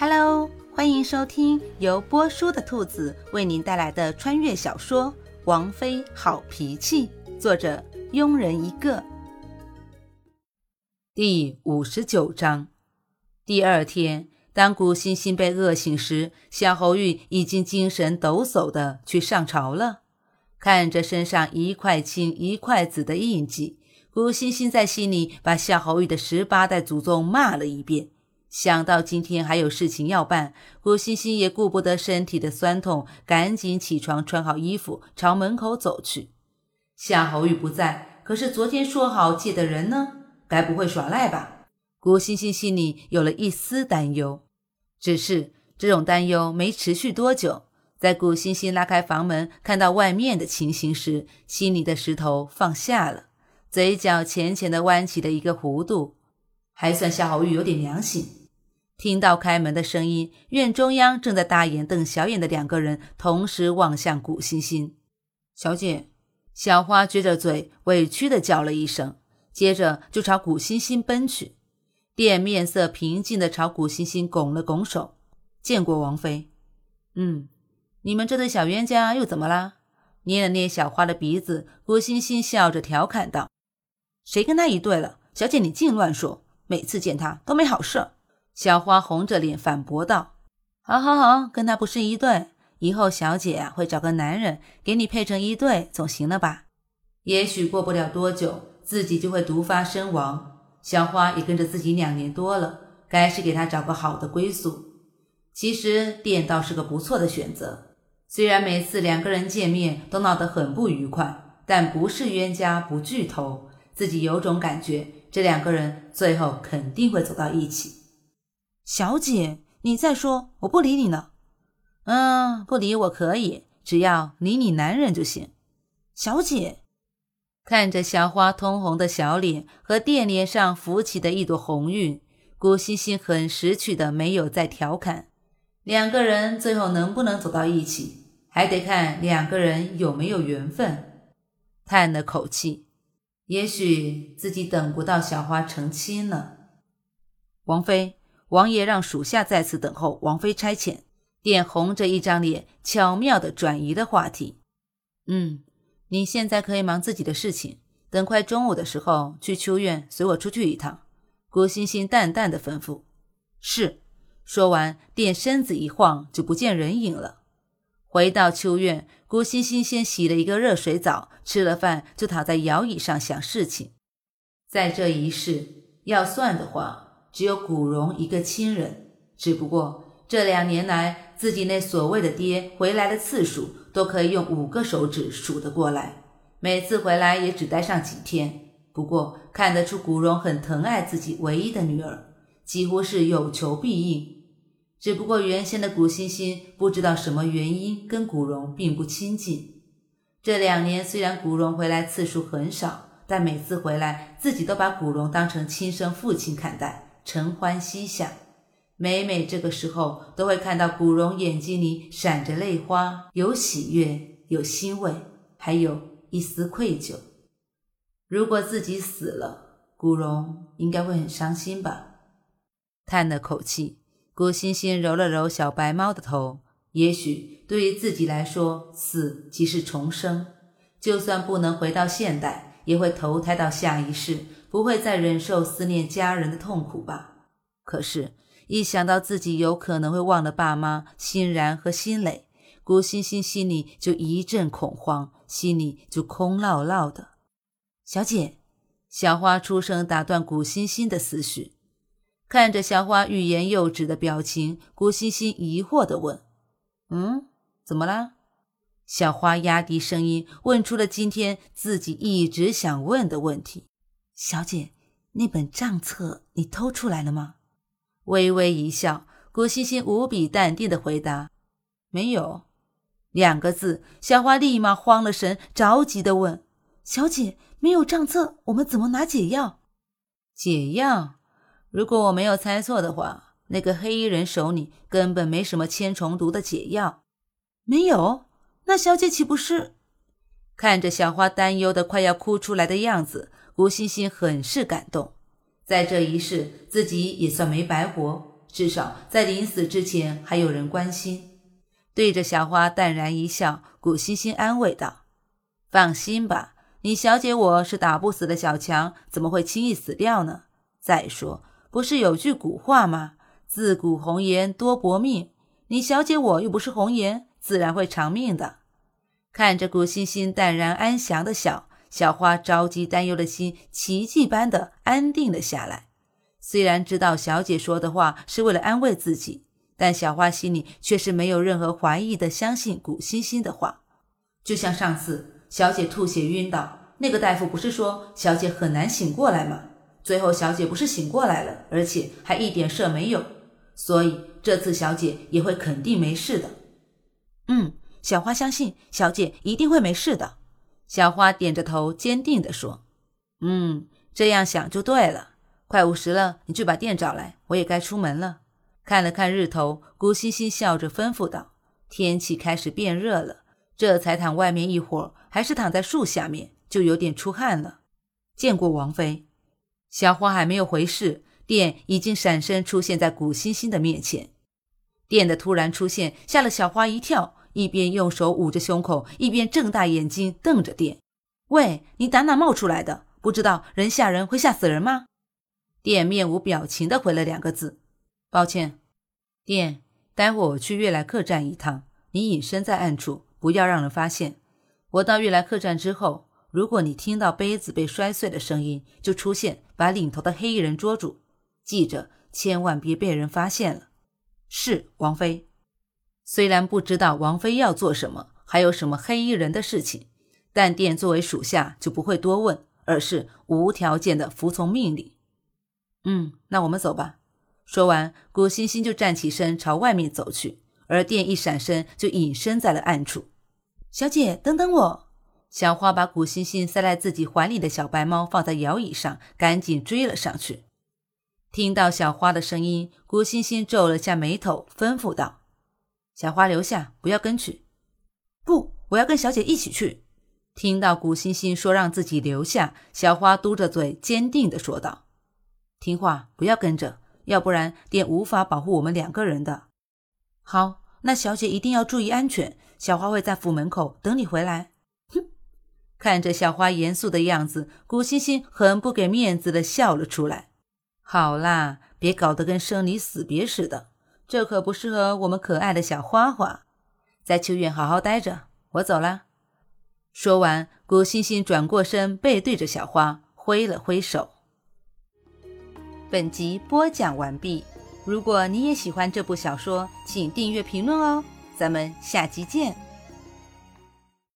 Hello，欢迎收听由波叔的兔子为您带来的穿越小说《王妃好脾气》，作者庸人一个。第五十九章。第二天，当古欣欣被饿醒时，夏侯玉已经精神抖擞的去上朝了。看着身上一块青一块紫的印记，古欣欣在心里把夏侯玉的十八代祖宗骂了一遍。想到今天还有事情要办，古欣欣也顾不得身体的酸痛，赶紧起床，穿好衣服，朝门口走去。夏侯玉不在，可是昨天说好借的人呢？该不会耍赖吧？古欣欣心里有了一丝担忧。只是这种担忧没持续多久，在古欣欣拉开房门，看到外面的情形时，心里的石头放下了，嘴角浅浅的弯起了一个弧度，还算夏侯玉有点良心。听到开门的声音，院中央正在大眼瞪小眼的两个人同时望向古欣欣。小姐，小花撅着嘴，委屈的叫了一声，接着就朝古欣欣奔去。店面色平静的朝古欣欣拱了拱手，见过王妃。嗯，你们这对小冤家又怎么啦？捏了捏小花的鼻子，古欣欣笑着调侃道：“谁跟他一对了？小姐你净乱说，每次见他都没好事。”小花红着脸反驳道：“好，好，好，跟他不是一对。以后小姐啊会找个男人给你配成一对，总行了吧？也许过不了多久，自己就会毒发身亡。小花也跟着自己两年多了，该是给他找个好的归宿。其实店倒是个不错的选择，虽然每次两个人见面都闹得很不愉快，但不是冤家不聚头。自己有种感觉，这两个人最后肯定会走到一起。”小姐，你再说，我不理你了。嗯，不理我可以，只要理你男人就行。小姐，看着小花通红的小脸和电脸上浮起的一朵红晕，顾欣欣很识趣的没有再调侃。两个人最后能不能走到一起，还得看两个人有没有缘分。叹了口气，也许自己等不到小花成亲呢。王妃。王爷让属下在此等候王妃差遣。点红着一张脸，巧妙地转移了话题。嗯，你现在可以忙自己的事情，等快中午的时候去秋院随我出去一趟。郭欣欣淡淡的吩咐。是。说完，便身子一晃，就不见人影了。回到秋院，郭欣欣先洗了一个热水澡，吃了饭就躺在摇椅上想事情。在这一世，要算的话。只有古荣一个亲人，只不过这两年来，自己那所谓的爹回来的次数都可以用五个手指数得过来，每次回来也只待上几天。不过看得出古荣很疼爱自己唯一的女儿，几乎是有求必应。只不过原先的古欣欣不知道什么原因跟古荣并不亲近。这两年虽然古荣回来次数很少，但每次回来自己都把古荣当成亲生父亲看待。承欢膝下，每每这个时候，都会看到古荣眼睛里闪着泪花，有喜悦，有欣慰，还有一丝愧疚。如果自己死了，古荣应该会很伤心吧？叹了口气，古欣欣揉了揉小白猫的头。也许对于自己来说，死即是重生，就算不能回到现代，也会投胎到下一世。不会再忍受思念家人的痛苦吧？可是，一想到自己有可能会忘了爸妈欣然和新磊，古欣欣心里就一阵恐慌，心里就空落落的。小姐，小花出声打断古欣欣的思绪，看着小花欲言又止的表情，古欣欣疑惑地问：“嗯，怎么啦？”小花压低声音问出了今天自己一直想问的问题。小姐，那本账册你偷出来了吗？微微一笑，郭欣欣无比淡定的回答：“没有。”两个字，小花立马慌了神，着急的问：“小姐，没有账册，我们怎么拿解药？”解药？如果我没有猜错的话，那个黑衣人手里根本没什么千虫毒的解药。没有？那小姐岂不是？看着小花担忧的快要哭出来的样子。古欣欣很是感动，在这一世自己也算没白活，至少在临死之前还有人关心。对着小花淡然一笑，古欣欣安慰道：“放心吧，你小姐我是打不死的小强，怎么会轻易死掉呢？再说，不是有句古话吗？自古红颜多薄命，你小姐我又不是红颜，自然会长命的。”看着古欣欣淡然安详的笑，小花着急担忧的心奇迹般的安定了下来。虽然知道小姐说的话是为了安慰自己，但小花心里却是没有任何怀疑的相信古欣欣的话。就像上次小姐吐血晕倒，那个大夫不是说小姐很难醒过来吗？最后小姐不是醒过来了，而且还一点事没有，所以这次小姐也会肯定没事的。嗯，小花相信小姐一定会没事的。小花点着头，坚定地说：“嗯，这样想就对了。”快午时了，你去把店找来，我也该出门了。看了看日头，古欣欣笑着吩咐道：“天气开始变热了，这才躺外面一会儿，还是躺在树下面，就有点出汗了。”见过王妃，小花还没有回事，店已经闪身出现在古欣欣的面前。店的突然出现吓了小花一跳，一边用手捂着胸口，一边睁大眼睛瞪着店：“喂，你打哪冒出来的？不知道人吓人会吓死人吗？”店面无表情的回了两个字：“抱歉。”店，待会我去悦来客栈一趟，你隐身在暗处，不要让人发现。我到悦来客栈之后，如果你听到杯子被摔碎的声音，就出现，把领头的黑衣人捉住。记着，千万别被人发现了。是王妃。虽然不知道王妃要做什么，还有什么黑衣人的事情，但店作为属下就不会多问，而是无条件的服从命令。嗯，那我们走吧。说完，古欣欣就站起身朝外面走去，而电一闪身就隐身在了暗处。小姐，等等我！小花把古欣欣塞在自己怀里的小白猫放在摇椅上，赶紧追了上去。听到小花的声音，古欣欣皱了下眉头，吩咐道：“小花留下，不要跟去。”“不，我要跟小姐一起去。”听到古欣欣说让自己留下，小花嘟着嘴，坚定地说道。听话，不要跟着，要不然便无法保护我们两个人的。好，那小姐一定要注意安全。小花会在府门口等你回来。哼，看着小花严肃的样子，古欣欣很不给面子的笑了出来。好啦，别搞得跟生离死别似的，这可不适合我们可爱的小花花。在秋院好好待着，我走了。说完，古欣欣转过身，背对着小花，挥了挥手。本集播讲完毕。如果你也喜欢这部小说，请订阅、评论哦。咱们下集见。